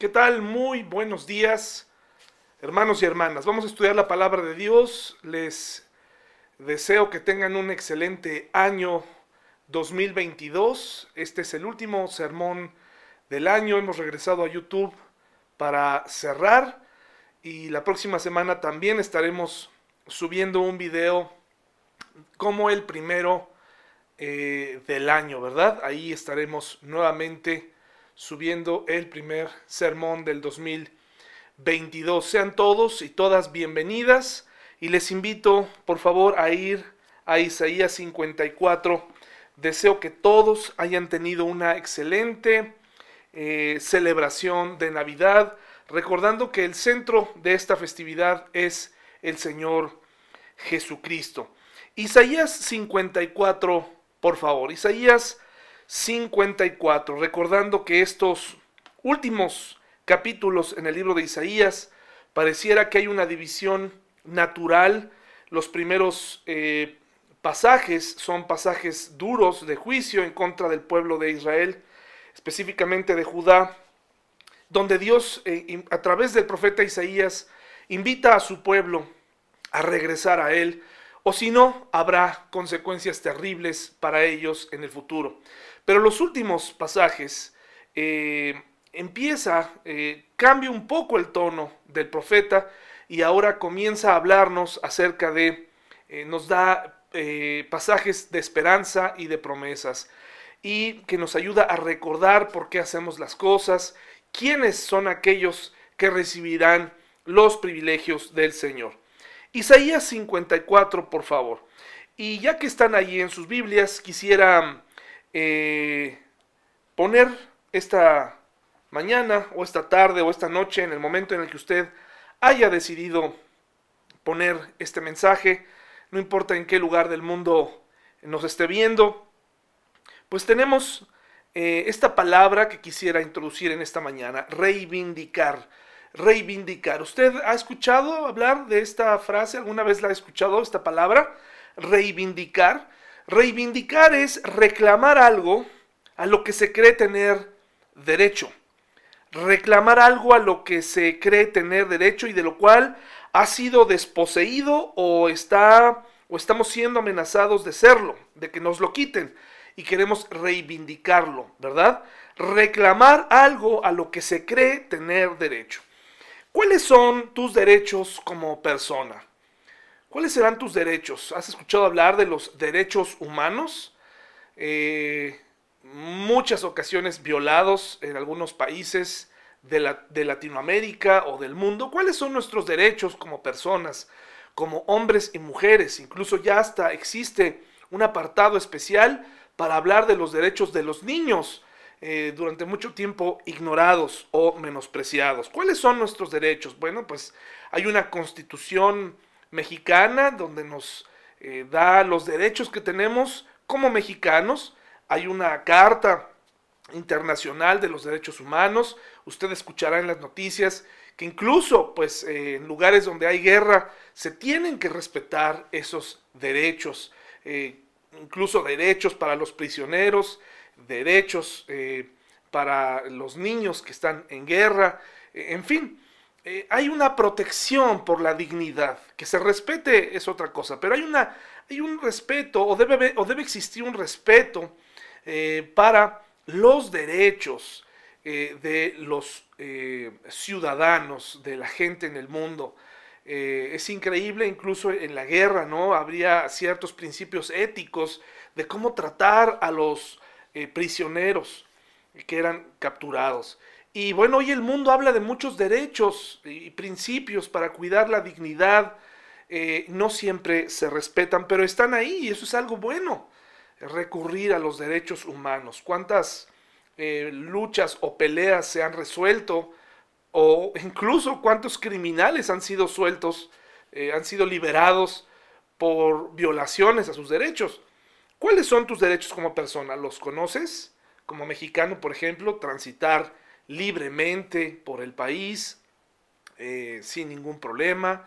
¿Qué tal? Muy buenos días, hermanos y hermanas. Vamos a estudiar la palabra de Dios. Les deseo que tengan un excelente año 2022. Este es el último sermón del año. Hemos regresado a YouTube para cerrar y la próxima semana también estaremos subiendo un video como el primero eh, del año, ¿verdad? Ahí estaremos nuevamente subiendo el primer sermón del 2022. Sean todos y todas bienvenidas y les invito por favor a ir a Isaías 54. Deseo que todos hayan tenido una excelente eh, celebración de Navidad, recordando que el centro de esta festividad es el Señor Jesucristo. Isaías 54, por favor. Isaías 54, recordando que estos últimos capítulos en el libro de Isaías pareciera que hay una división natural. Los primeros eh, pasajes son pasajes duros de juicio en contra del pueblo de Israel, específicamente de Judá, donde Dios eh, a través del profeta Isaías invita a su pueblo a regresar a él, o si no, habrá consecuencias terribles para ellos en el futuro. Pero los últimos pasajes eh, empieza, eh, cambia un poco el tono del profeta y ahora comienza a hablarnos acerca de, eh, nos da pasajes de esperanza y de promesas y que nos ayuda a recordar por qué hacemos las cosas, quiénes son aquellos que recibirán los privilegios del Señor. Isaías 54, por favor. Y ya que están ahí en sus Biblias, quisiera eh, poner esta mañana o esta tarde o esta noche, en el momento en el que usted haya decidido poner este mensaje, no importa en qué lugar del mundo nos esté viendo, pues tenemos eh, esta palabra que quisiera introducir en esta mañana, reivindicar. Reivindicar. ¿Usted ha escuchado hablar de esta frase? ¿Alguna vez la ha escuchado, esta palabra? Reivindicar. Reivindicar es reclamar algo a lo que se cree tener derecho. Reclamar algo a lo que se cree tener derecho y de lo cual ha sido desposeído o está o estamos siendo amenazados de serlo, de que nos lo quiten y queremos reivindicarlo, ¿verdad? Reclamar algo a lo que se cree tener derecho. ¿Cuáles son tus derechos como persona? ¿Cuáles serán tus derechos? ¿Has escuchado hablar de los derechos humanos? Eh, muchas ocasiones violados en algunos países de, de Latinoamérica o del mundo. ¿Cuáles son nuestros derechos como personas, como hombres y mujeres? Incluso ya hasta existe un apartado especial para hablar de los derechos de los niños, eh, durante mucho tiempo ignorados o menospreciados. ¿Cuáles son nuestros derechos? Bueno, pues hay una constitución mexicana donde nos eh, da los derechos que tenemos como mexicanos. Hay una carta internacional de los derechos humanos. Usted escuchará en las noticias que incluso pues eh, en lugares donde hay guerra se tienen que respetar esos derechos, incluso derechos para los prisioneros, derechos para los niños que están en guerra, en fin, eh, hay una protección por la dignidad. Que se respete es otra cosa, pero hay, una, hay un respeto o debe, o debe existir un respeto eh, para los derechos eh, de los ciudadanos, de la gente en el mundo. es increíble, incluso en la guerra, ¿no? Habría ciertos principios éticos de cómo tratar a los prisioneros que eran capturados. Y bueno, hoy el mundo habla de muchos derechos y principios para cuidar la dignidad. Eh, no siempre se respetan, pero están ahí y eso es algo bueno. Recurrir a los derechos humanos. ¿Cuántas eh, luchas o peleas se han resuelto? O incluso cuántos criminales han sido sueltos, eh, han sido liberados por violaciones a sus derechos. ¿Cuáles son tus derechos como persona? ¿Los conoces? Como mexicano, por ejemplo, transitar libremente por el país, eh, sin ningún problema.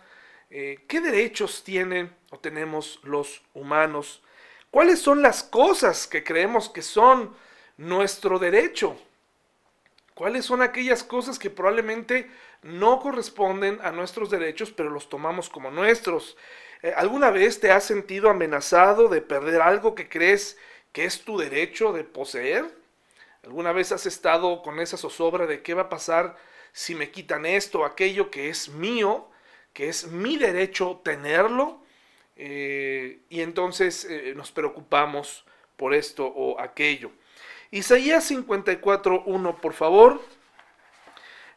Eh, ¿Qué derechos tienen o tenemos los humanos? ¿Cuáles son las cosas que creemos que son nuestro derecho? ¿Cuáles son aquellas cosas que probablemente no corresponden a nuestros derechos, pero los tomamos como nuestros? Eh, ¿Alguna vez te has sentido amenazado de perder algo que crees que es tu derecho de poseer? ¿Alguna vez has estado con esa zozobra de qué va a pasar si me quitan esto o aquello que es mío, que es mi derecho tenerlo? Eh, y entonces eh, nos preocupamos por esto o aquello. Isaías 54.1, por favor.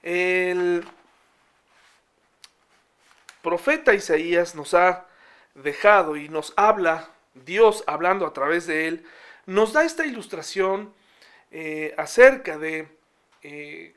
El profeta Isaías nos ha dejado y nos habla, Dios hablando a través de él, nos da esta ilustración eh, acerca de eh,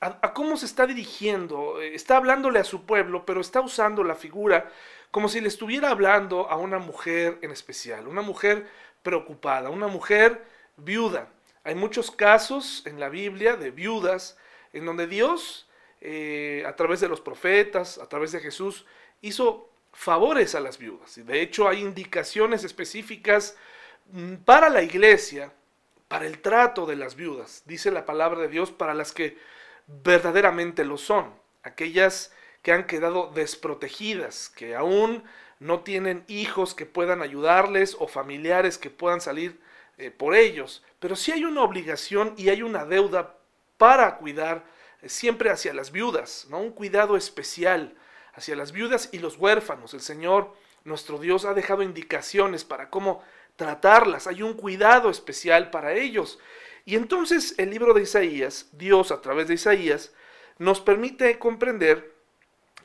a, cómo se está dirigiendo. Está hablándole a su pueblo, pero está usando la figura como si le estuviera hablando a una mujer en especial, una mujer preocupada, una mujer viuda. Hay muchos casos en la Biblia de viudas en donde Dios, eh, a través de los profetas, a través de Jesús, hizo favores a las viudas. Y de hecho hay indicaciones específicas mm, para la iglesia, para el trato de las viudas. Dice la palabra de Dios para las que verdaderamente lo son. Aquellas que han quedado desprotegidas, que aún no tienen hijos que puedan ayudarles o familiares que puedan salir eh, por ellos, pero sí hay una obligación y hay una deuda para cuidar eh, siempre hacia las viudas, ¿no? Un cuidado especial hacia las viudas y los huérfanos. El Señor, nuestro Dios, ha dejado indicaciones para cómo tratarlas. Hay un cuidado especial para ellos. Y entonces el libro de Isaías, Dios a través de Isaías, nos permite comprender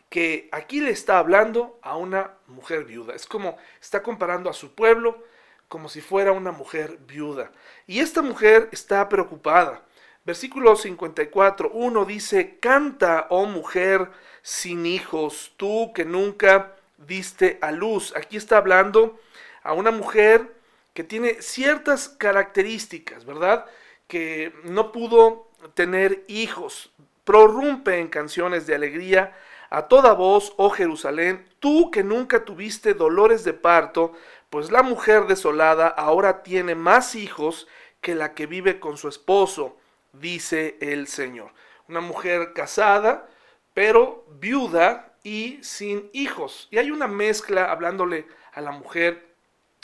que aquí le está hablando a una mujer viuda. Es como está comparando a su pueblo, como si fuera una mujer viuda. Y esta mujer está preocupada. Versículo 54, uno dice, canta, oh mujer sin hijos, tú que nunca diste a luz. Aquí está hablando a una mujer que tiene ciertas características, ¿verdad? Que no pudo tener hijos. Prorrumpe en canciones de alegría a toda voz, oh Jerusalén, tú que nunca tuviste dolores de parto, pues la mujer desolada ahora tiene más hijos que la que vive con su esposo, dice el Señor. Una mujer casada, pero viuda y sin hijos. Y hay una mezcla hablándole a la mujer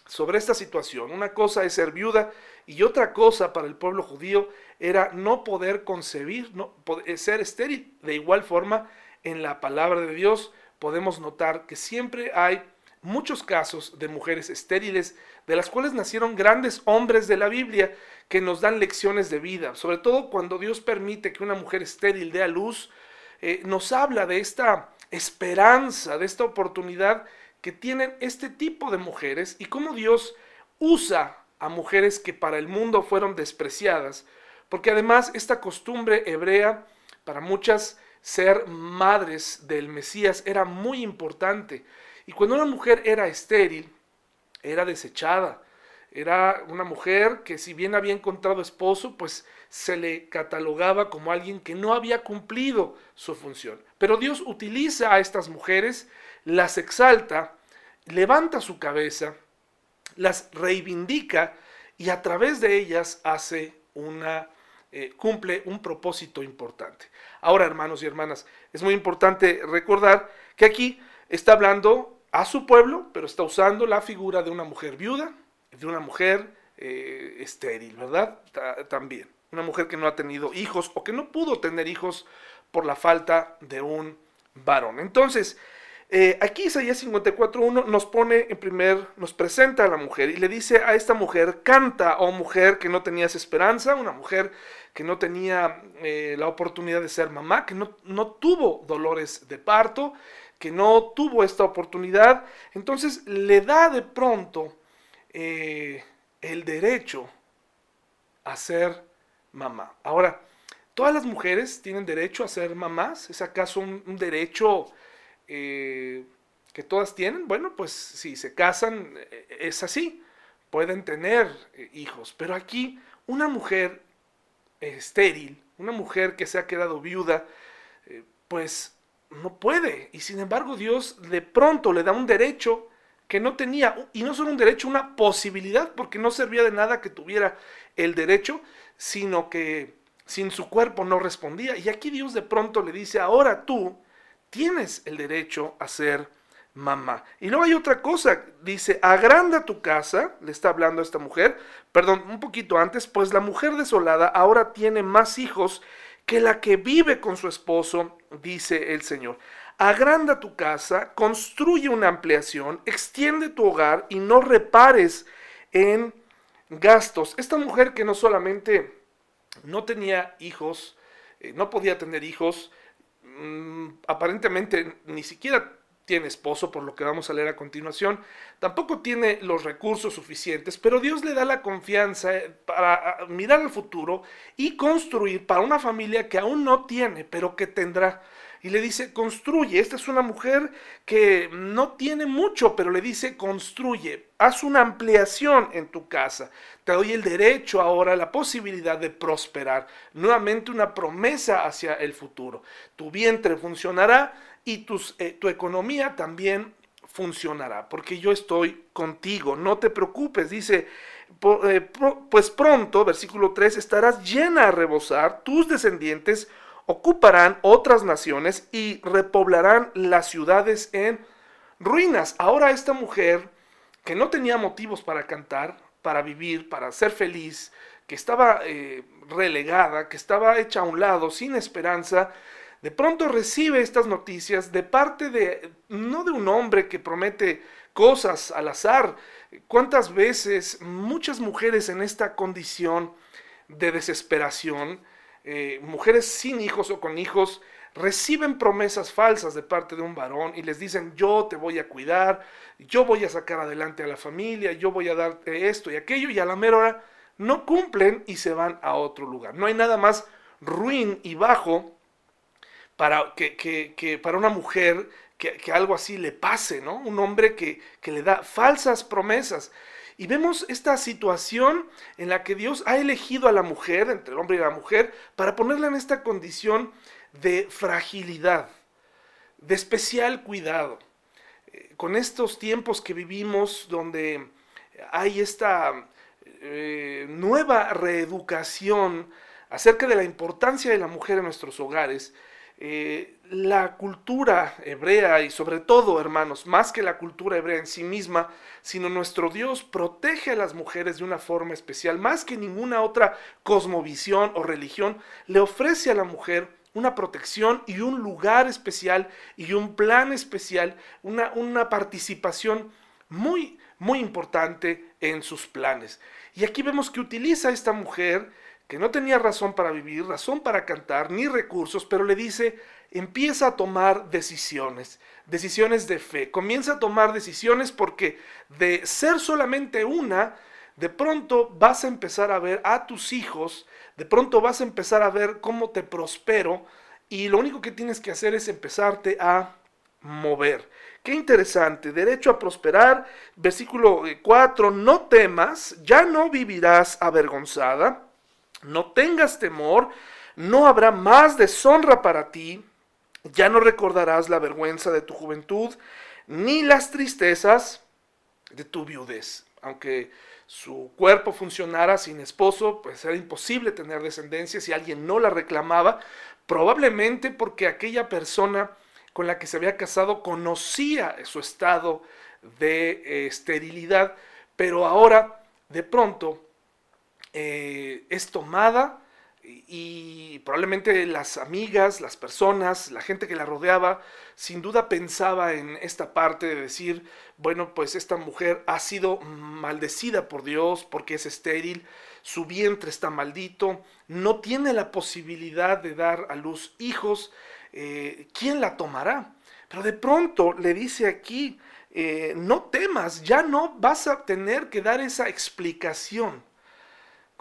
sobre esta situación. Una cosa es ser viuda y otra cosa para el pueblo judío era no poder concebir, no, ser estéril. De igual forma, en la palabra de Dios podemos notar que siempre hay muchos casos de mujeres estériles, de las cuales nacieron grandes hombres de la Biblia que nos dan lecciones de vida. Sobre todo cuando Dios permite que una mujer estéril dé a luz, eh, nos habla de esta esperanza, de esta oportunidad que tienen este tipo de mujeres y cómo Dios usa a mujeres que para el mundo fueron despreciadas, porque además esta costumbre hebrea para muchas ser madres del Mesías era muy importante. Y cuando una mujer era estéril, era desechada. Era una mujer que si bien había encontrado esposo, pues se le catalogaba como alguien que no había cumplido su función. Pero Dios utiliza a estas mujeres, las exalta, levanta su cabeza, las reivindica y a través de ellas hace una eh, cumple un propósito importante. Ahora, hermanos y hermanas, es muy importante recordar que aquí está hablando a su pueblo, pero está usando la figura de una mujer viuda, de una mujer eh, estéril, ¿verdad? también. Una mujer que no ha tenido hijos o que no pudo tener hijos por la falta de un varón. Entonces, eh, aquí Isaías 54.1 nos pone en primer, nos presenta a la mujer y le dice a esta mujer, canta, oh mujer que no tenías esperanza, una mujer que no tenía eh, la oportunidad de ser mamá, que no, no tuvo dolores de parto, que no tuvo esta oportunidad, entonces le da de pronto eh, el derecho a ser mamá. Ahora, ¿todas las mujeres tienen derecho a ser mamás? ¿Es acaso un derecho eh, que todas tienen, bueno, pues si se casan eh, es así, pueden tener hijos, pero aquí una mujer estéril, una mujer que se ha quedado viuda, pues no puede. Y sin embargo Dios de pronto le da un derecho que no tenía, y no solo un derecho, una posibilidad, porque no servía de nada que tuviera el derecho, sino que sin su cuerpo no respondía. Y aquí Dios de pronto le dice, ahora tú tienes el derecho a ser mamá. Y luego hay otra cosa, dice, agranda tu casa, le está hablando a esta mujer, perdón, un poquito antes, pues la mujer desolada ahora tiene más hijos que la que vive con su esposo, dice el Señor. Agranda tu casa, construye una ampliación, extiende tu hogar y no repares en gastos. Esta mujer que no solamente no tenía hijos, eh, no podía tener hijos, mm, aparentemente ni siquiera tiene esposo, por lo que vamos a leer a continuación, tampoco tiene los recursos suficientes, pero Dios le da la confianza eh, para mirar al futuro y construir para una familia que aún no tiene, pero que tendrá y le dice, construye. Esta es una mujer que no tiene mucho, pero le dice, construye. Haz una ampliación en tu casa. Te doy el derecho ahora, la posibilidad de prosperar. Nuevamente una promesa hacia el futuro. Tu vientre funcionará y eh, tu economía también funcionará, porque yo estoy contigo. No te preocupes, dice. Eh, pues pronto, versículo 3, estarás llena a rebosar, tus descendientes ocuparán otras naciones y repoblarán las ciudades en ruinas. Ahora esta mujer, que no tenía motivos para cantar, para vivir, para ser feliz, que estaba eh, relegada, que estaba hecha a un lado, sin esperanza, de pronto recibe estas noticias de parte de, no de un hombre que promete cosas al azar. ¿Cuántas veces muchas mujeres en esta condición de desesperación, eh, mujeres sin hijos o con hijos reciben promesas falsas de parte de un varón y les dicen yo te voy a cuidar, yo voy a sacar adelante a la familia, yo voy a darte esto y aquello y a la mera hora no cumplen y se van a otro lugar. No hay nada más ruin y bajo para, que, para una mujer que, algo así le pase, ¿no? Un hombre que, le da falsas promesas. Y vemos esta situación en la que Dios ha elegido a la mujer, entre el hombre y la mujer, para ponerla en esta condición de fragilidad, de especial cuidado. Eh, con estos tiempos que vivimos donde hay esta eh, nueva reeducación acerca de la importancia de la mujer en nuestros hogares, eh, la cultura hebrea y sobre todo, hermanos, más que la cultura hebrea en sí misma, sino nuestro Dios protege a las mujeres de una forma especial, más que ninguna otra cosmovisión o religión, le ofrece a la mujer una protección y un lugar especial y un plan especial, una, una participación muy, muy importante en sus planes. Y aquí vemos que utiliza esta mujer que no tenía razón para vivir, razón para cantar, ni recursos, pero le dice, empieza a tomar decisiones, decisiones de fe. Comienza a tomar decisiones porque de ser solamente una, de pronto vas a empezar a ver a tus hijos, de pronto vas a empezar a ver cómo te prospero y lo único que tienes que hacer es empezarte a mover. Qué interesante, derecho a prosperar, versículo 4, no temas, ya no vivirás avergonzada no tengas temor, no habrá más deshonra para ti, ya no recordarás la vergüenza de tu juventud, ni las tristezas de tu viudez. Aunque su cuerpo funcionara sin esposo, pues era imposible tener descendencia si alguien no la reclamaba, probablemente porque aquella persona con la que se había casado conocía su estado de esterilidad, pero ahora de pronto eh, es tomada y probablemente las amigas, las personas, la gente que la rodeaba, sin duda pensaba en esta parte de decir, bueno, pues esta mujer ha sido maldecida por Dios porque es estéril, su vientre está maldito, no tiene la posibilidad de dar a luz hijos, eh, ¿quién la tomará? Pero de pronto le dice aquí, eh, no temas, ya no vas a tener que dar esa explicación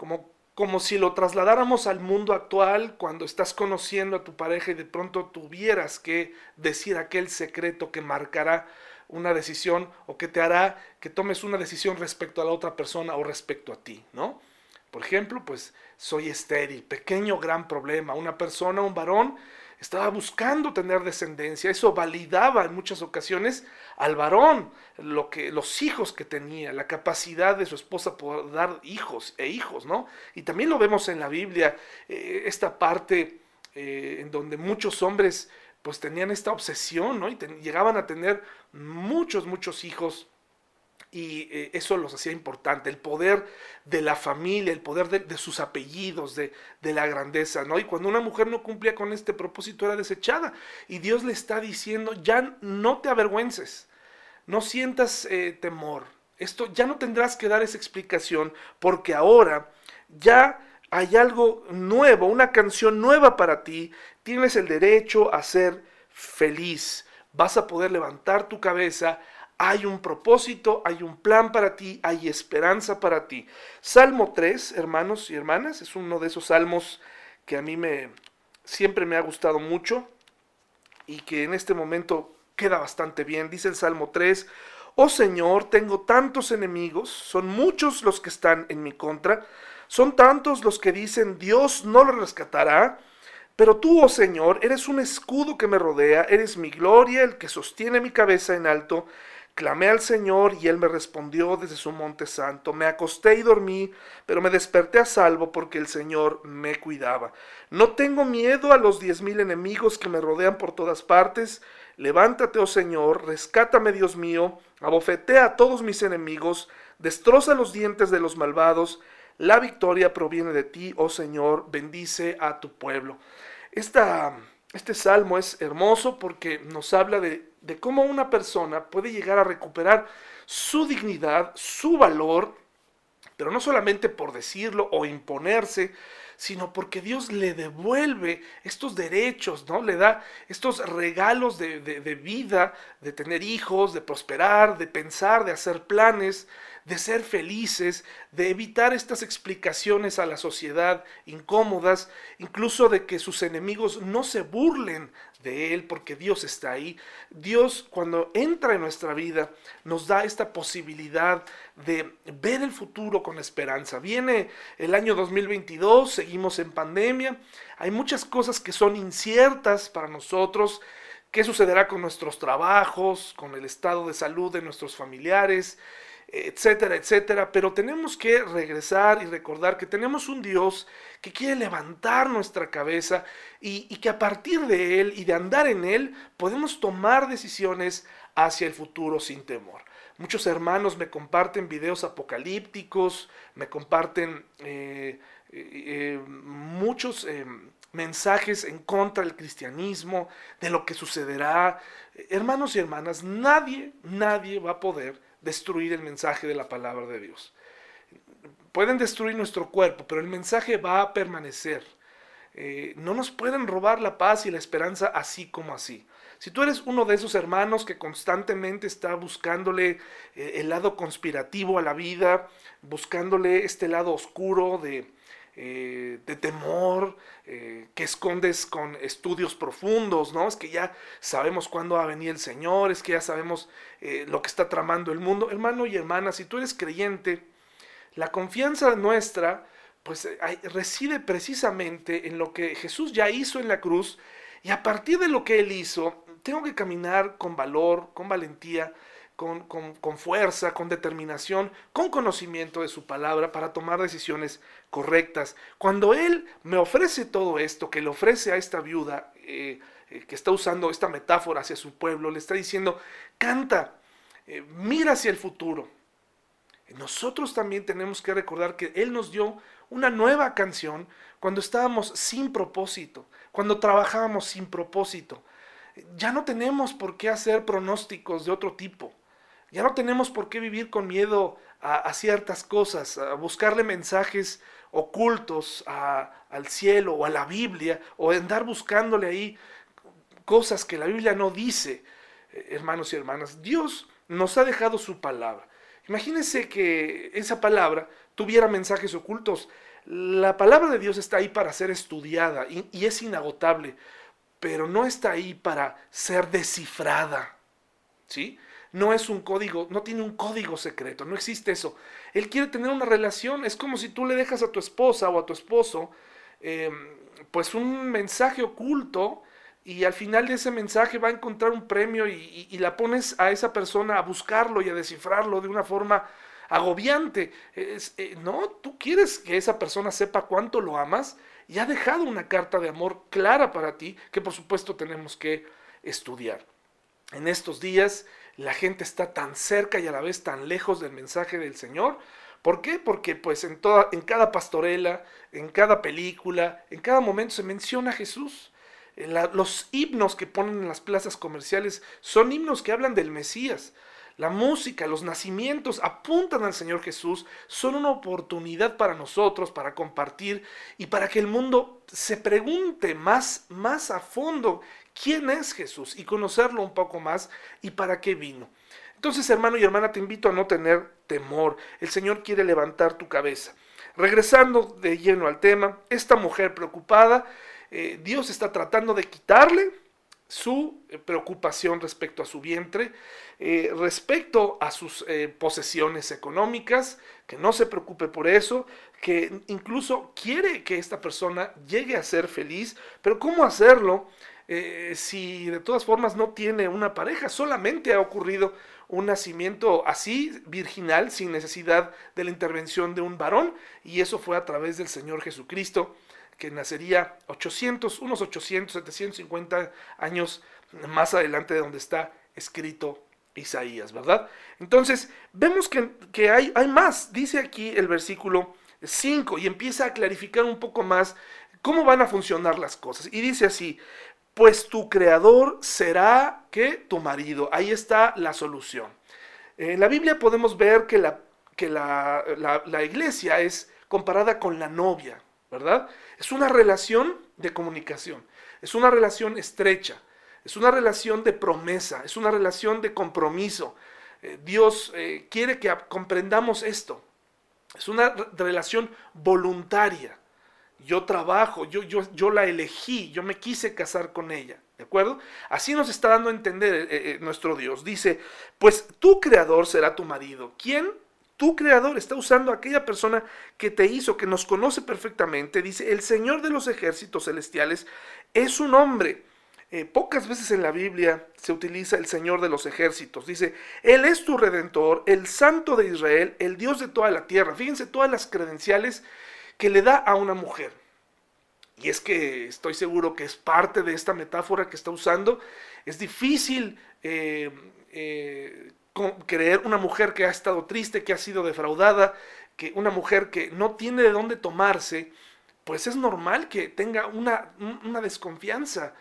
como, como si lo trasladáramos al mundo actual cuando estás conociendo a tu pareja y de pronto tuvieras que decir aquel secreto que marcará una decisión o que te hará que tomes una decisión respecto a la otra persona o respecto a ti, ¿no? Por ejemplo, pues soy estéril, pequeño gran problema, una persona, un varón estaba buscando tener descendencia. Eso validaba en muchas ocasiones al varón, lo que, los hijos que tenía, la capacidad de su esposa por dar hijos e hijos, ¿no? Y también lo vemos en la Biblia, eh, esta parte eh, en donde muchos hombres pues tenían esta obsesión, ¿no? Y llegaban a tener muchos, muchos hijos y eh, eso los hacía importante, el poder de la familia, el poder de, sus apellidos, de, la grandeza, ¿no? Y cuando una mujer no cumplía con este propósito era desechada. Y Dios le está diciendo, ya no te avergüences, no sientas eh, temor, esto ya no tendrás que dar esa explicación porque ahora ya hay algo nuevo, una canción nueva para ti, tienes el derecho a ser feliz, vas a poder levantar tu cabeza, hay un propósito, hay un plan para ti, hay esperanza para ti. Salmo 3, hermanos y hermanas, es uno de esos salmos que a mí me siempre me ha gustado mucho y que en este momento queda bastante bien. Dice el Salmo 3, Oh Señor, tengo tantos enemigos, son muchos los que están en mi contra, son tantos los que dicen, Dios no lo rescatará. Pero tú, oh Señor, eres un escudo que me rodea, eres mi gloria, el que sostiene mi cabeza en alto. Clamé al Señor y Él me respondió desde su monte santo. Me acosté y dormí, pero me desperté a salvo porque el Señor me cuidaba. No tengo miedo a los diez mil enemigos que me rodean por todas partes. Levántate, oh Señor, rescátame, Dios mío, abofetea a todos mis enemigos, destroza los dientes de los malvados. La victoria proviene de ti, oh Señor, bendice a tu pueblo. Este salmo es hermoso porque nos habla de de cómo una persona puede llegar a recuperar su dignidad, su valor, pero no solamente por decirlo o imponerse, sino porque Dios le devuelve estos derechos, ¿no? Le da estos regalos de, de, vida, de tener hijos, de prosperar, de pensar, de hacer planes, de ser felices, de evitar estas explicaciones a la sociedad incómodas, incluso de que sus enemigos no se burlen de Él porque Dios está ahí. Dios cuando entra en nuestra vida nos da esta posibilidad de ver el futuro con esperanza. Viene el año 2022, seguimos en pandemia, hay muchas cosas que son inciertas para nosotros. ¿Qué sucederá con nuestros trabajos, con el estado de salud de nuestros familiares? Etcétera, etcétera, pero tenemos que regresar y recordar que tenemos un Dios que quiere levantar nuestra cabeza y, que a partir de Él y de andar en Él podemos tomar decisiones hacia el futuro sin temor. Muchos hermanos me comparten videos apocalípticos, me comparten eh, eh, eh, muchos mensajes en contra del cristianismo, de lo que sucederá. Hermanos y hermanas, nadie, nadie va a poder destruir el mensaje de la palabra de Dios. Pueden destruir nuestro cuerpo, pero el mensaje va a permanecer. Eh, no nos pueden robar la paz y la esperanza así como así. Si tú eres uno de esos hermanos que constantemente está buscándole eh, el lado conspirativo a la vida, buscándole este lado oscuro de, eh, de temor, eh, que escondes con estudios profundos, ¿no? Es que ya sabemos cuándo va a venir el Señor, es que ya sabemos eh, lo que está tramando el mundo. Hermano y hermana, si tú eres creyente, la confianza nuestra, pues reside precisamente en lo que Jesús ya hizo en la cruz y a partir de lo que Él hizo, tengo que caminar con valor, con valentía, con, fuerza, con determinación, con conocimiento de su palabra para tomar decisiones correctas. Cuando Él me ofrece todo esto, que le ofrece a esta viuda, eh, eh, que está usando esta metáfora hacia su pueblo, le está diciendo, canta, eh, mira hacia el futuro. Nosotros también tenemos que recordar que Él nos dio una nueva canción cuando estábamos sin propósito, cuando trabajábamos sin propósito. Ya no tenemos por qué hacer pronósticos de otro tipo. Ya no tenemos por qué vivir con miedo a, ciertas cosas, a buscarle mensajes ocultos al cielo o a la Biblia, o andar buscándole ahí cosas que la Biblia no dice, eh, hermanos y hermanas. Dios nos ha dejado su palabra. Imagínense que esa palabra tuviera mensajes ocultos. La palabra de Dios está ahí para ser estudiada y, y es inagotable, pero no está ahí para ser descifrada. ¿Sí? No es un código, no tiene un código secreto, no existe eso. Él quiere tener una relación, es como si tú le dejas a tu esposa o a tu esposo, em, pues un mensaje oculto y al final de ese mensaje va a encontrar un premio y, la pones a esa persona a buscarlo y a descifrarlo de una forma agobiante. Eh, no, tú quieres que esa persona sepa cuánto lo amas y ha dejado una carta de amor clara para ti que por supuesto tenemos que estudiar. En estos días la gente está tan cerca y a la vez tan lejos del mensaje del Señor. ¿Por qué? Porque pues en, toda, en cada pastorela, en cada película, en cada momento se menciona a Jesús. Eh, los himnos que ponen en las plazas comerciales son himnos que hablan del Mesías. La música, los nacimientos apuntan al Señor Jesús, son una oportunidad para nosotros, para compartir y para que el mundo se pregunte más, más a fondo quién es Jesús y conocerlo un poco más y para qué vino. Entonces, hermano y hermana, te invito a no tener temor. El Señor quiere levantar tu cabeza. Regresando de lleno al tema, esta mujer preocupada, eh, Dios está tratando de quitarle su eh, preocupación respecto a su vientre, eh, respecto a sus posesiones económicas, que no se preocupe por eso, que incluso quiere que esta persona llegue a ser feliz, pero ¿cómo hacerlo? Eh, si de todas formas no tiene una pareja, solamente ha ocurrido un nacimiento así, virginal, sin necesidad de la intervención de un varón, y eso fue a través del Señor Jesucristo, que nacería 800, unos 800, 750 años más adelante de donde está escrito Isaías, ¿verdad? Entonces, vemos que, hay más, dice aquí el versículo 5, y empieza a clarificar un poco más cómo van a funcionar las cosas. Y dice así, pues tu creador será que tu marido. Ahí está la solución. En la Biblia podemos ver que la, que la, la, iglesia es comparada con la novia, ¿verdad? Es una relación de comunicación, es una relación estrecha, es una relación de promesa, es una relación de compromiso. Eh, Dios eh, quiere que comprendamos esto. Es una relación voluntaria yo trabajo, yo, yo, yo la elegí, yo me quise casar con ella. ¿De acuerdo? Así nos está dando a entender eh, nuestro Dios. Dice, pues tu creador será tu marido. ¿Quién? Tu creador está usando a aquella persona que te hizo, que nos conoce perfectamente. Dice, el Señor de los ejércitos celestiales es un hombre. Eh, pocas veces en la Biblia se utiliza el Señor de los ejércitos. Dice, Él es tu redentor, el Santo de Israel, el Dios de toda la tierra. Fíjense todas las credenciales que le da a una mujer. Y es que estoy seguro que es parte de esta metáfora que está usando. Es difícil eh, eh, creer una mujer que ha estado triste, que ha sido defraudada, que una mujer que no tiene de dónde tomarse, pues es normal que tenga una, una desconfianza.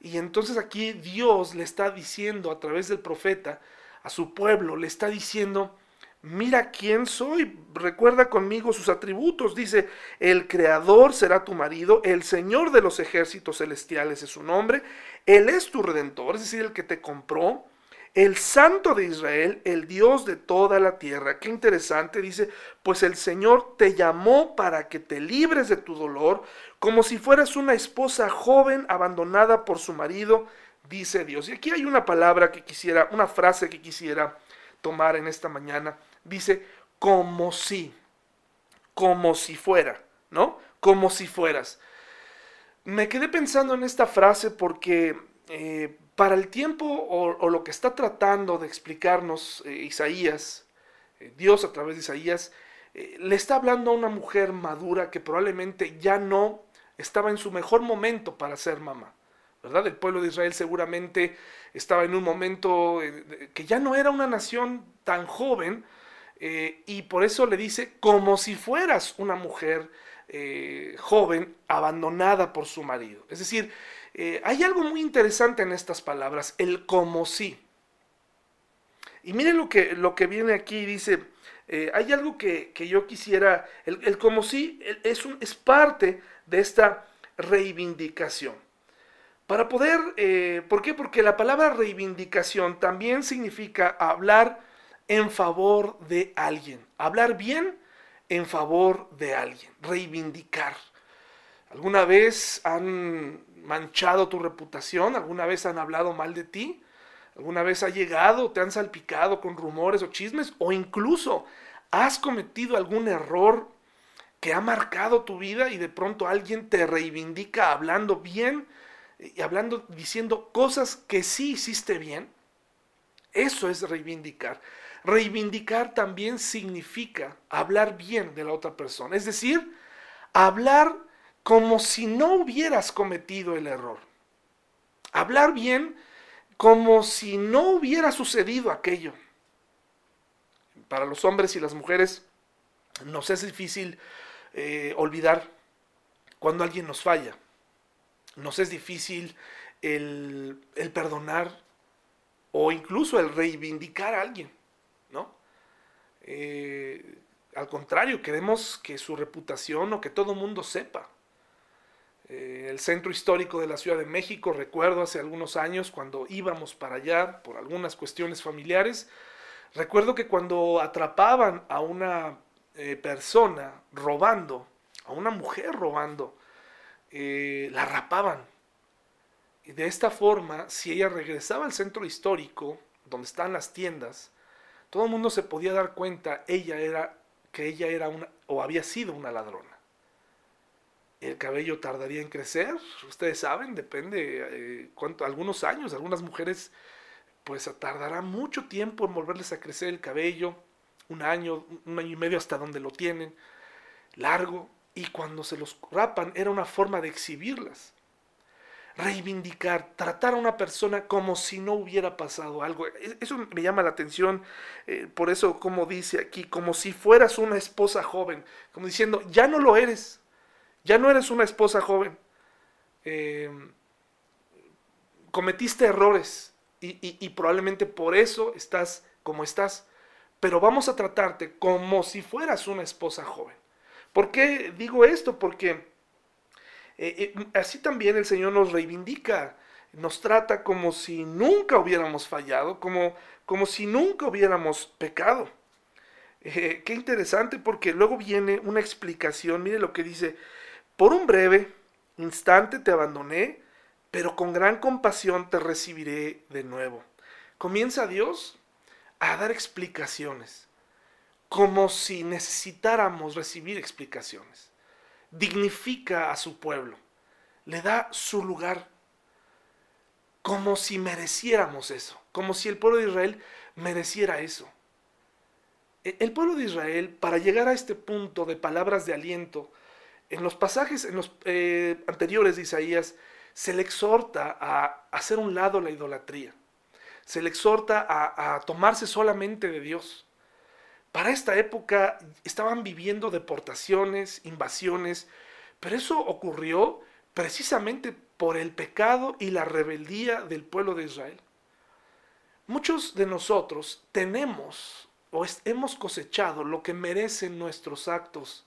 Y entonces aquí Dios le está diciendo a través del profeta a su pueblo, le está diciendo, mira quién soy, recuerda conmigo sus atributos, dice, el Creador será tu marido, el Señor de los ejércitos celestiales es su nombre, Él es tu redentor, es decir, el que te compró, el Santo de Israel, el Dios de toda la tierra. Qué interesante, dice, pues el Señor te llamó para que te libres de tu dolor, como si fueras una esposa joven abandonada por su marido, dice Dios. Y aquí hay una palabra que quisiera, una frase que quisiera tomar en esta mañana dice como si, como si fuera, ¿no? Como si fueras. Me quedé pensando en esta frase porque eh, para el tiempo o, lo que está tratando de explicarnos eh, Isaías, eh, Dios a través de Isaías, le está hablando a una mujer madura que probablemente ya no estaba en su mejor momento para ser mamá. ¿verdad? El pueblo de Israel seguramente estaba en un momento que ya no era una nación tan joven, eh, y por eso le dice como si fueras una mujer eh, joven abandonada por su marido. Es decir, eh, hay algo muy interesante en estas palabras, el como si. Y miren lo que, lo que viene aquí, dice, hay algo que, yo quisiera, el, como si es, un, es parte de esta reivindicación. Para poder, ¿por qué? Porque la palabra reivindicación también significa hablar en favor de alguien. Hablar bien en favor de alguien. Reivindicar. ¿Alguna vez han manchado tu reputación? ¿Alguna vez han hablado mal de ti? ¿Alguna vez ha llegado, te han salpicado con rumores o chismes? ¿O incluso has cometido algún error que ha marcado tu vida y de pronto alguien te reivindica hablando bien y hablando, diciendo cosas que sí hiciste bien, eso es reivindicar. Reivindicar también significa hablar bien de la otra persona, es decir, hablar como si no hubieras cometido el error. Hablar bien como si no hubiera sucedido aquello. Para los hombres y las mujeres nos es difícil eh, olvidar cuando alguien nos falla. Nos es difícil el, el perdonar o incluso el reivindicar a alguien, ¿no? Eh, al contrario, queremos que su reputación o que todo mundo sepa. Eh, el centro histórico de la Ciudad de México, recuerdo hace algunos años cuando íbamos para allá por algunas cuestiones familiares, recuerdo que cuando atrapaban a una eh, persona robando, a una mujer robando, la rapaban y de esta forma, si ella regresaba al centro histórico, donde están las tiendas, todo el mundo se podía dar cuenta ella era, que ella era una o había sido una ladrona. El cabello tardaría en crecer, ustedes saben, depende eh, cuánto, algunos años, algunas mujeres pues tardará mucho tiempo en volverles a crecer el cabello, un año, un año y medio hasta donde lo tienen, largo, y cuando se los rapan era una forma de exhibirlas reivindicar, tratar a una persona como si no hubiera pasado algo. E, eso me llama la atención, eh, por eso como dice aquí, como si fueras una esposa joven, como diciendo, ya no lo eres, ya no eres una esposa joven. Em, cometiste errores y, probablemente por eso estás como estás, pero vamos a tratarte como si fueras una esposa joven. ¿Por qué digo esto? Porque eh, eh, así también el Señor nos reivindica, nos trata como si nunca hubiéramos fallado, como, como si nunca hubiéramos pecado. Eh, qué interesante porque luego viene una explicación, mire lo que dice, por un breve instante te abandoné, pero con gran compasión te recibiré de nuevo. Comienza Dios a dar explicaciones, como si necesitáramos recibir explicaciones dignifica a su pueblo, le da su lugar, como si mereciéramos eso, como si el pueblo de Israel mereciera eso. E, el pueblo de Israel, para llegar a este punto de palabras de aliento, en los pasajes en los, eh, anteriores de Isaías, se le exhorta a hacer un lado la idolatría, se le exhorta a tomarse solamente de Dios. Para esta época estaban viviendo deportaciones, invasiones, pero eso ocurrió precisamente por el pecado y la rebeldía del pueblo de Israel. Muchos de nosotros tenemos o hemos cosechado lo que merecen nuestros actos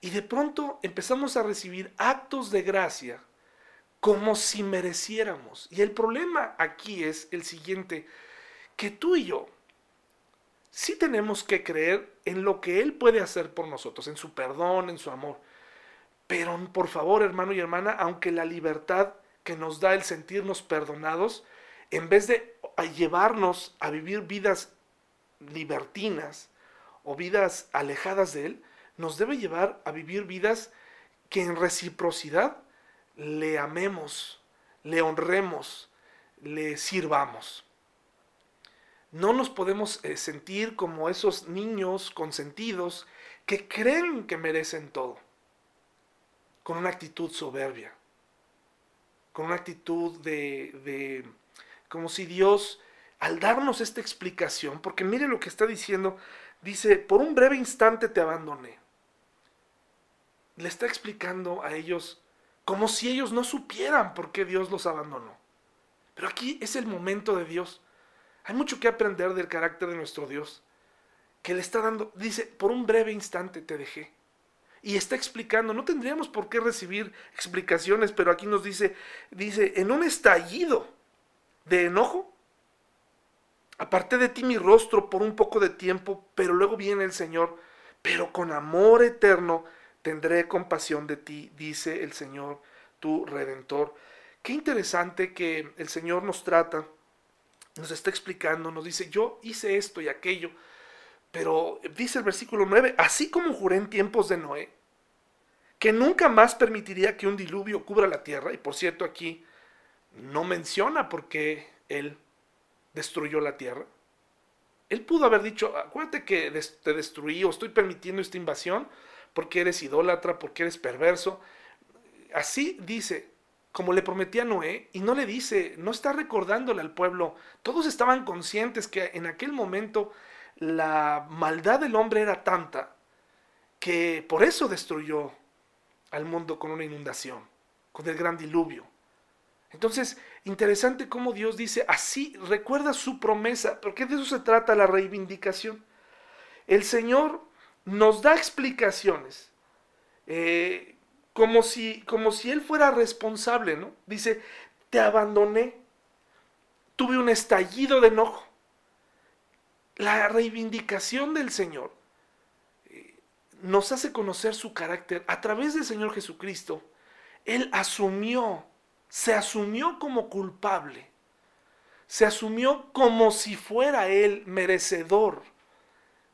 y de pronto empezamos a recibir actos de gracia como si mereciéramos. Y el problema aquí es el siguiente, que tú y yo sí tenemos que creer en lo que Él puede hacer por nosotros, en su perdón, en su amor. Pero por favor, hermano y hermana, aunque la libertad que nos da el sentirnos perdonados, en vez de llevarnos a vivir vidas libertinas o vidas alejadas de Él, nos debe llevar a vivir vidas que en reciprocidad le amemos, le honremos, le sirvamos. No nos podemos eh, sentir como esos niños consentidos que creen que merecen todo, con una actitud soberbia, con una actitud de, de como si Dios, al darnos esta explicación, porque mire lo que está diciendo, dice, por un breve instante te abandoné. Le está explicando a ellos como si ellos no supieran por qué Dios los abandonó. Pero aquí es el momento de Dios hay mucho que aprender del carácter de nuestro Dios, que le está dando, dice, por un breve instante te dejé. Y está explicando, no tendríamos por qué recibir explicaciones, pero aquí nos dice, dice, en un estallido de enojo, aparté de ti mi rostro por un poco de tiempo, pero luego viene el Señor, pero con amor eterno tendré compasión de ti, dice el Señor, tu redentor. Qué interesante que el Señor nos trata nos está explicando, nos dice, yo hice esto y aquello, pero dice el versículo 9, así como juré en tiempos de Noé, que nunca más permitiría que un diluvio cubra la tierra, y por cierto aquí no menciona por qué él destruyó la tierra. Él pudo haber dicho, acuérdate que te destruí o estoy permitiendo esta invasión porque eres idólatra, porque eres perverso. Así dice, como le prometía Noé, y no le dice, no está recordándole al pueblo. Todos estaban conscientes que en aquel momento la maldad del hombre era tanta que por eso destruyó al mundo con una inundación, con el gran diluvio. Entonces, interesante cómo Dios dice, así recuerda su promesa, porque de eso se trata la reivindicación. El Señor nos da explicaciones, eh, como, si, como si Él fuera responsable, ¿no? Dice, te abandoné, tuve un estallido de enojo. La reivindicación del Señor eh, nos hace conocer su carácter a través del Señor Jesucristo. Él asumió se asumió como culpable, se asumió como si fuera él merecedor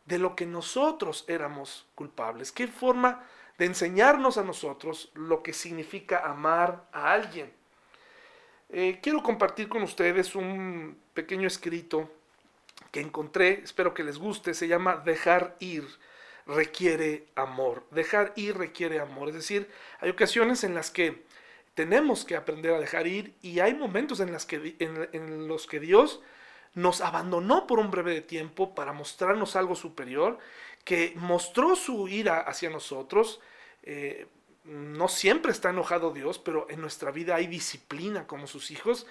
de lo que nosotros éramos culpables. Qué forma de enseñarnos a nosotros lo que significa amar a alguien. Eh, quiero compartir con ustedes un pequeño escrito que encontré, espero que les guste, se llama Dejar ir requiere amor. Dejar ir requiere amor. Es decir, hay ocasiones en las que tenemos que aprender a dejar ir y hay momentos en, los que Dios nos abandonó por un breve tiempo para mostrarnos algo superior, que mostró su ira hacia nosotros. Eh, no siempre está enojado Dios, pero en nuestra vida hay disciplina como sus hijos.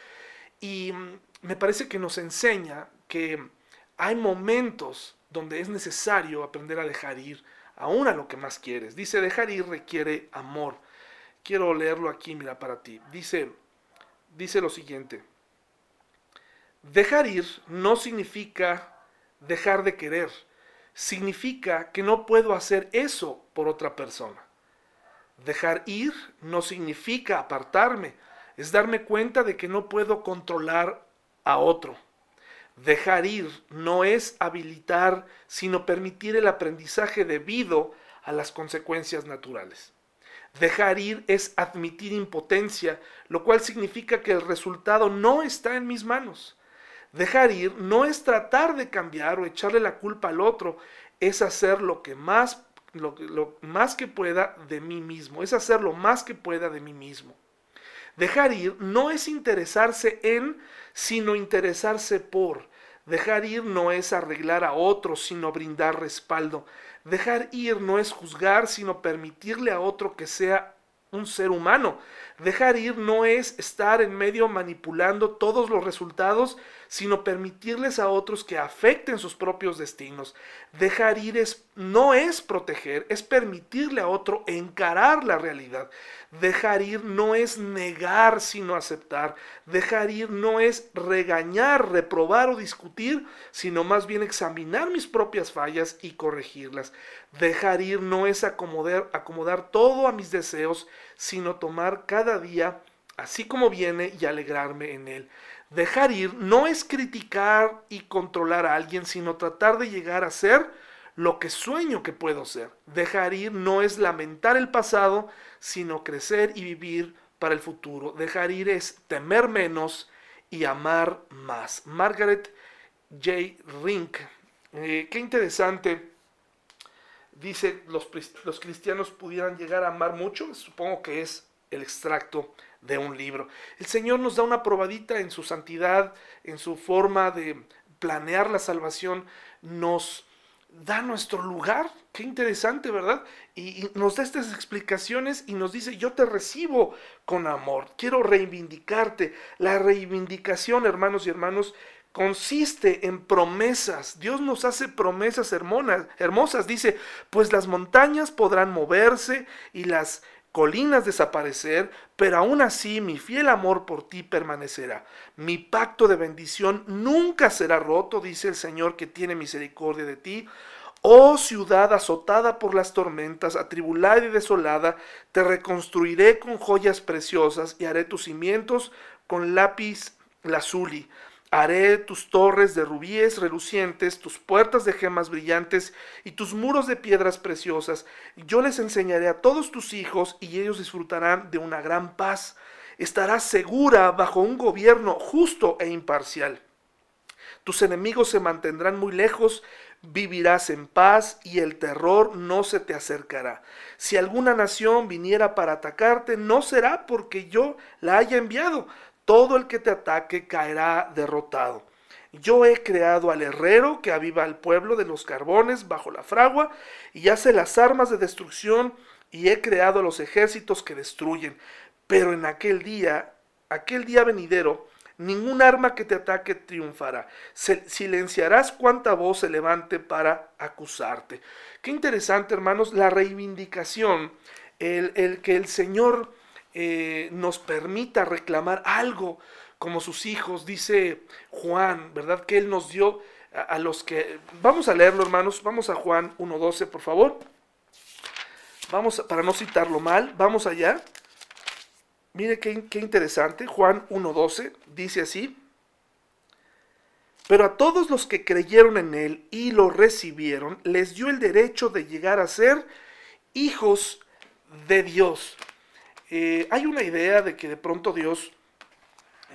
Y mm, me parece que nos enseña que hay momentos donde es necesario aprender a dejar ir, aún a lo que más quieres. Dice, dejar ir requiere amor. Quiero leerlo aquí, mira, para ti. Dice, dice lo siguiente. Dejar ir no significa dejar de querer. Significa que no puedo hacer eso por otra persona. Dejar ir no significa apartarme. Es darme cuenta de que no puedo controlar a otro. Dejar ir no es habilitar, sino permitir el aprendizaje debido a las consecuencias naturales. Dejar ir es admitir impotencia, lo cual significa que el resultado no está en mis manos. Dejar ir no es tratar de cambiar o echarle la culpa al otro, es hacer lo que más lo, más que pueda de mí mismo, es hacer lo más que pueda de mí mismo. Dejar ir no es interesarse en, sino interesarse por. Dejar ir no es arreglar a otros, sino brindar respaldo. Dejar ir no es juzgar, sino permitirle a otro que sea un ser humano. Dejar ir no es estar en medio manipulando todos los resultados, sino permitirles a otros que afecten sus propios destinos. Dejar ir es, no es proteger, es permitirle a otro encarar la realidad. Dejar ir no es negar, sino aceptar. Dejar ir no es regañar, reprobar o discutir, sino más bien examinar mis propias fallas y corregirlas. Dejar ir no es acomodar, acomodar todo a mis deseos, sino tomar cada día así como viene y alegrarme en él. Dejar ir no es criticar y controlar a alguien, sino tratar de llegar a ser lo que sueño que puedo ser. Dejar ir no es lamentar el pasado, sino crecer y vivir para el futuro. Dejar ir es temer menos y amar más. Margaret J. Rink. Eh, qué interesante. Dice, los, los cristianos pudieran llegar a amar mucho. Supongo que es el extracto de un libro. El Señor nos da una probadita en su santidad, en su forma de planear la salvación, nos da nuestro lugar. Qué interesante, ¿verdad? Y, nos da estas explicaciones y nos dice, yo te recibo con amor, quiero reivindicarte. La reivindicación, hermanos y hermanos, consiste en promesas. Dios nos hace promesas hermosas, hermosas. Dice, pues las montañas podrán moverse y las colinas desaparecer, pero aún así mi fiel amor por ti permanecerá. Mi pacto de bendición nunca será roto, dice el Señor que tiene misericordia de ti. Oh ciudad azotada por las tormentas, atribulada y desolada, te reconstruiré con joyas preciosas y haré tus cimientos con lápiz lazuli. Haré tus torres de rubíes relucientes, tus puertas de gemas brillantes y tus muros de piedras preciosas. Yo les enseñaré a todos tus hijos y ellos disfrutarán de una gran paz. estará segura bajo un gobierno justo e imparcial. Tus enemigos se mantendrán muy lejos, vivirás en paz y el terror no se te acercará. Si alguna nación viniera para atacarte, no será porque yo la haya enviado. Todo el que te ataque caerá derrotado. Yo he creado al herrero que aviva al pueblo de los carbones bajo la fragua y hace las armas de destrucción y he creado los ejércitos que destruyen. Pero en aquel día, aquel día venidero, Ningún arma que te ataque triunfará. silenciarás cuanta voz se levante para acusarte. Qué interesante, hermanos, la reivindicación, el, que el Señor eh, nos permita reclamar algo como sus hijos, dice Juan, ¿verdad? Que Él nos dio a, los que... Vamos a leerlo, hermanos, vamos a Juan 1.12, por favor. Vamos, para no citarlo mal, vamos allá. Mire qué, interesante, Juan 1.12 dice así, pero a todos los que creyeron en Él y lo recibieron, les dio el derecho de llegar a ser hijos de Dios. Eh, hay una idea de que de pronto Dios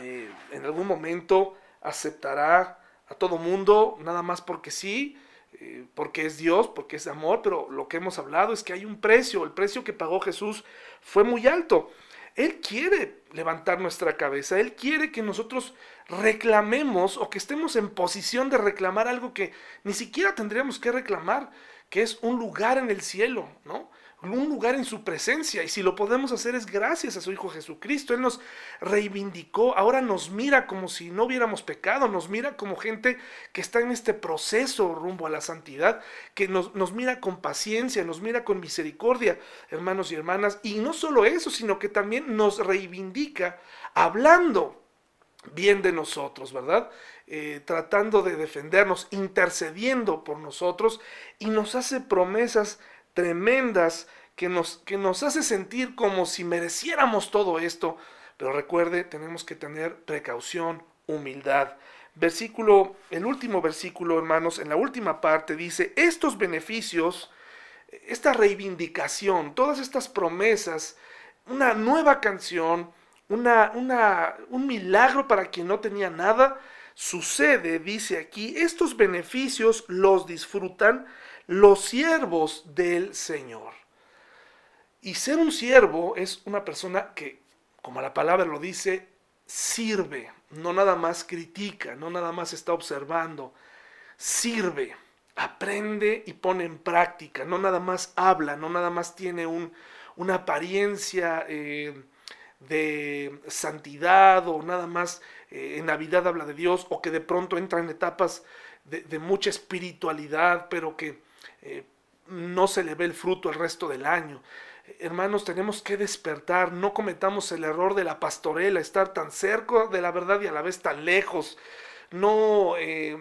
eh, en algún momento aceptará a todo mundo, nada más porque sí, eh, porque es Dios, porque es amor, pero lo que hemos hablado es que hay un precio, el precio que pagó Jesús fue muy alto. Él quiere levantar nuestra cabeza, Él quiere que nosotros reclamemos o que estemos en posición de reclamar algo que ni siquiera tendríamos que reclamar, que es un lugar en el cielo, ¿no? Un lugar en su presencia. Y si lo podemos hacer es gracias a su Hijo Jesucristo. Él nos reivindicó, ahora nos mira como si no hubiéramos pecado, nos mira como gente que está en este proceso rumbo a la santidad, que nos, nos mira con paciencia, nos mira con misericordia, hermanos y hermanas. Y no solo eso, sino que también nos reivindica hablando bien de nosotros, ¿verdad? Eh, tratando de defendernos, intercediendo por nosotros y nos hace promesas tremendas que nos, que nos hace sentir como si mereciéramos todo esto. Pero recuerde, tenemos que tener precaución, humildad. Versículo, el último versículo, hermanos, en la última parte dice, estos beneficios, esta reivindicación, todas estas promesas, una nueva canción, una, una, un milagro para quien no tenía nada, sucede, dice aquí, estos beneficios los disfrutan los siervos del Señor. Y ser un siervo es una persona que, como la palabra lo dice, sirve, no nada más critica, no nada más está observando, sirve, aprende y pone en práctica, no nada más habla, no nada más tiene un, una apariencia eh, de santidad o nada más eh, en Navidad habla de Dios o que de pronto entra en etapas de mucha espiritualidad, pero que eh, no se le ve el fruto el resto del año. Hermanos, tenemos que despertar, no cometamos el error de la pastorela, estar tan cerca de la verdad y a la vez tan lejos. No eh,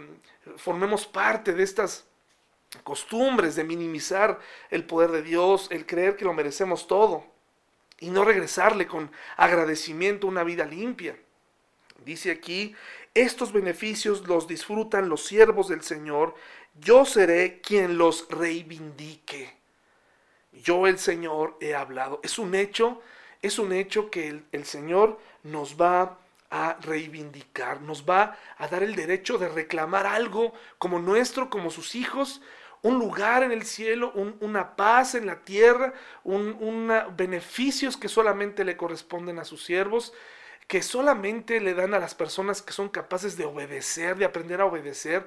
formemos parte de estas costumbres de minimizar el poder de Dios, el creer que lo merecemos todo y no regresarle con agradecimiento una vida limpia. Dice aquí, estos beneficios los disfrutan los siervos del Señor yo seré quien los reivindique. Yo el Señor he hablado. Es un hecho, es un hecho que el, Señor nos va a reivindicar, nos va a dar el derecho de reclamar algo como nuestro, como sus hijos, un lugar en el cielo, una paz en la tierra, un, beneficios que solamente le corresponden a sus siervos que solamente le dan a las personas que son capaces de obedecer, de aprender a obedecer,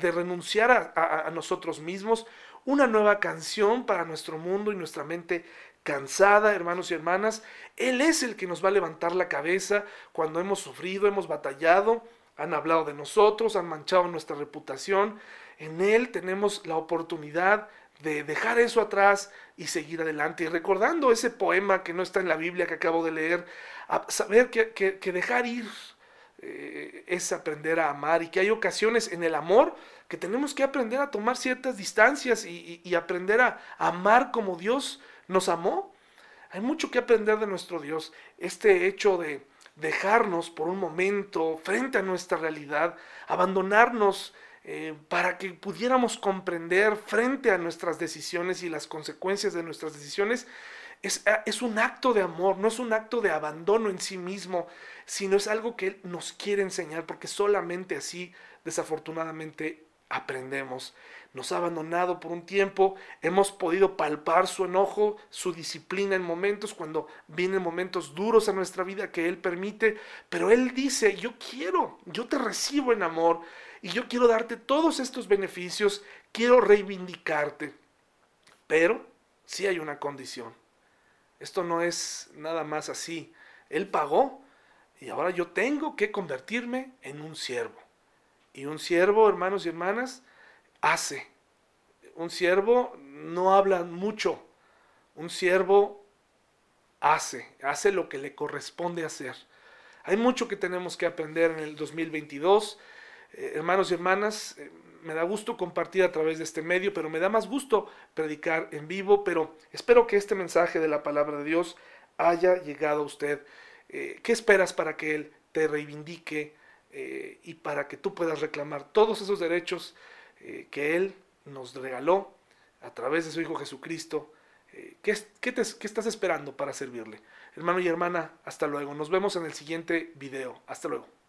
de renunciar a, nosotros mismos, una nueva canción para nuestro mundo y nuestra mente cansada, hermanos y hermanas. Él es el que nos va a levantar la cabeza cuando hemos sufrido, hemos batallado, han hablado de nosotros, han manchado nuestra reputación. En Él tenemos la oportunidad de dejar eso atrás y seguir adelante. Y recordando ese poema que no está en la Biblia que acabo de leer, saber que, dejar ir eh, es aprender a amar y que hay ocasiones en el amor que tenemos que aprender a tomar ciertas distancias y, aprender a, amar como Dios nos amó. Hay mucho que aprender de nuestro Dios. Este hecho de dejarnos por un momento frente a nuestra realidad, abandonarnos eh, para que pudiéramos comprender frente a nuestras decisiones y las consecuencias de nuestras decisiones, Es, ah, es, un acto de amor, no es un acto de abandono en sí mismo, sino es algo que Él nos quiere enseñar, porque solamente así, desafortunadamente, aprendemos. Nos ha abandonado por un tiempo, hemos podido palpar su enojo, su disciplina en momentos, cuando vienen momentos duros a nuestra vida que Él permite, pero Él dice, yo quiero, yo te recibo en amor y yo quiero darte todos estos beneficios, quiero reivindicarte. Pero sí hay una condición. Esto no es nada más así. Él pagó y ahora yo tengo que convertirme en un siervo. Y un siervo, hermanos y hermanas, hace. Un siervo no habla mucho. Un siervo hace, hace lo que le corresponde hacer. Hay mucho que tenemos que aprender en el 2022. Eh, hermanos y hermanas, eh, me da gusto compartir a través de este medio, pero me da más gusto predicar en vivo, pero espero que este mensaje de la palabra de Dios haya llegado a usted. Eh, ¿Qué esperas para que Él te reivindique, eh, y para que tú puedas reclamar todos esos derechos eh, que Él nos regaló a través de su Hijo Jesucristo. Eh, ¿qué, qué, ¿Qué estás esperando para servirle? Hermano y hermana, hasta luego. Nos vemos en el siguiente video. Hasta luego.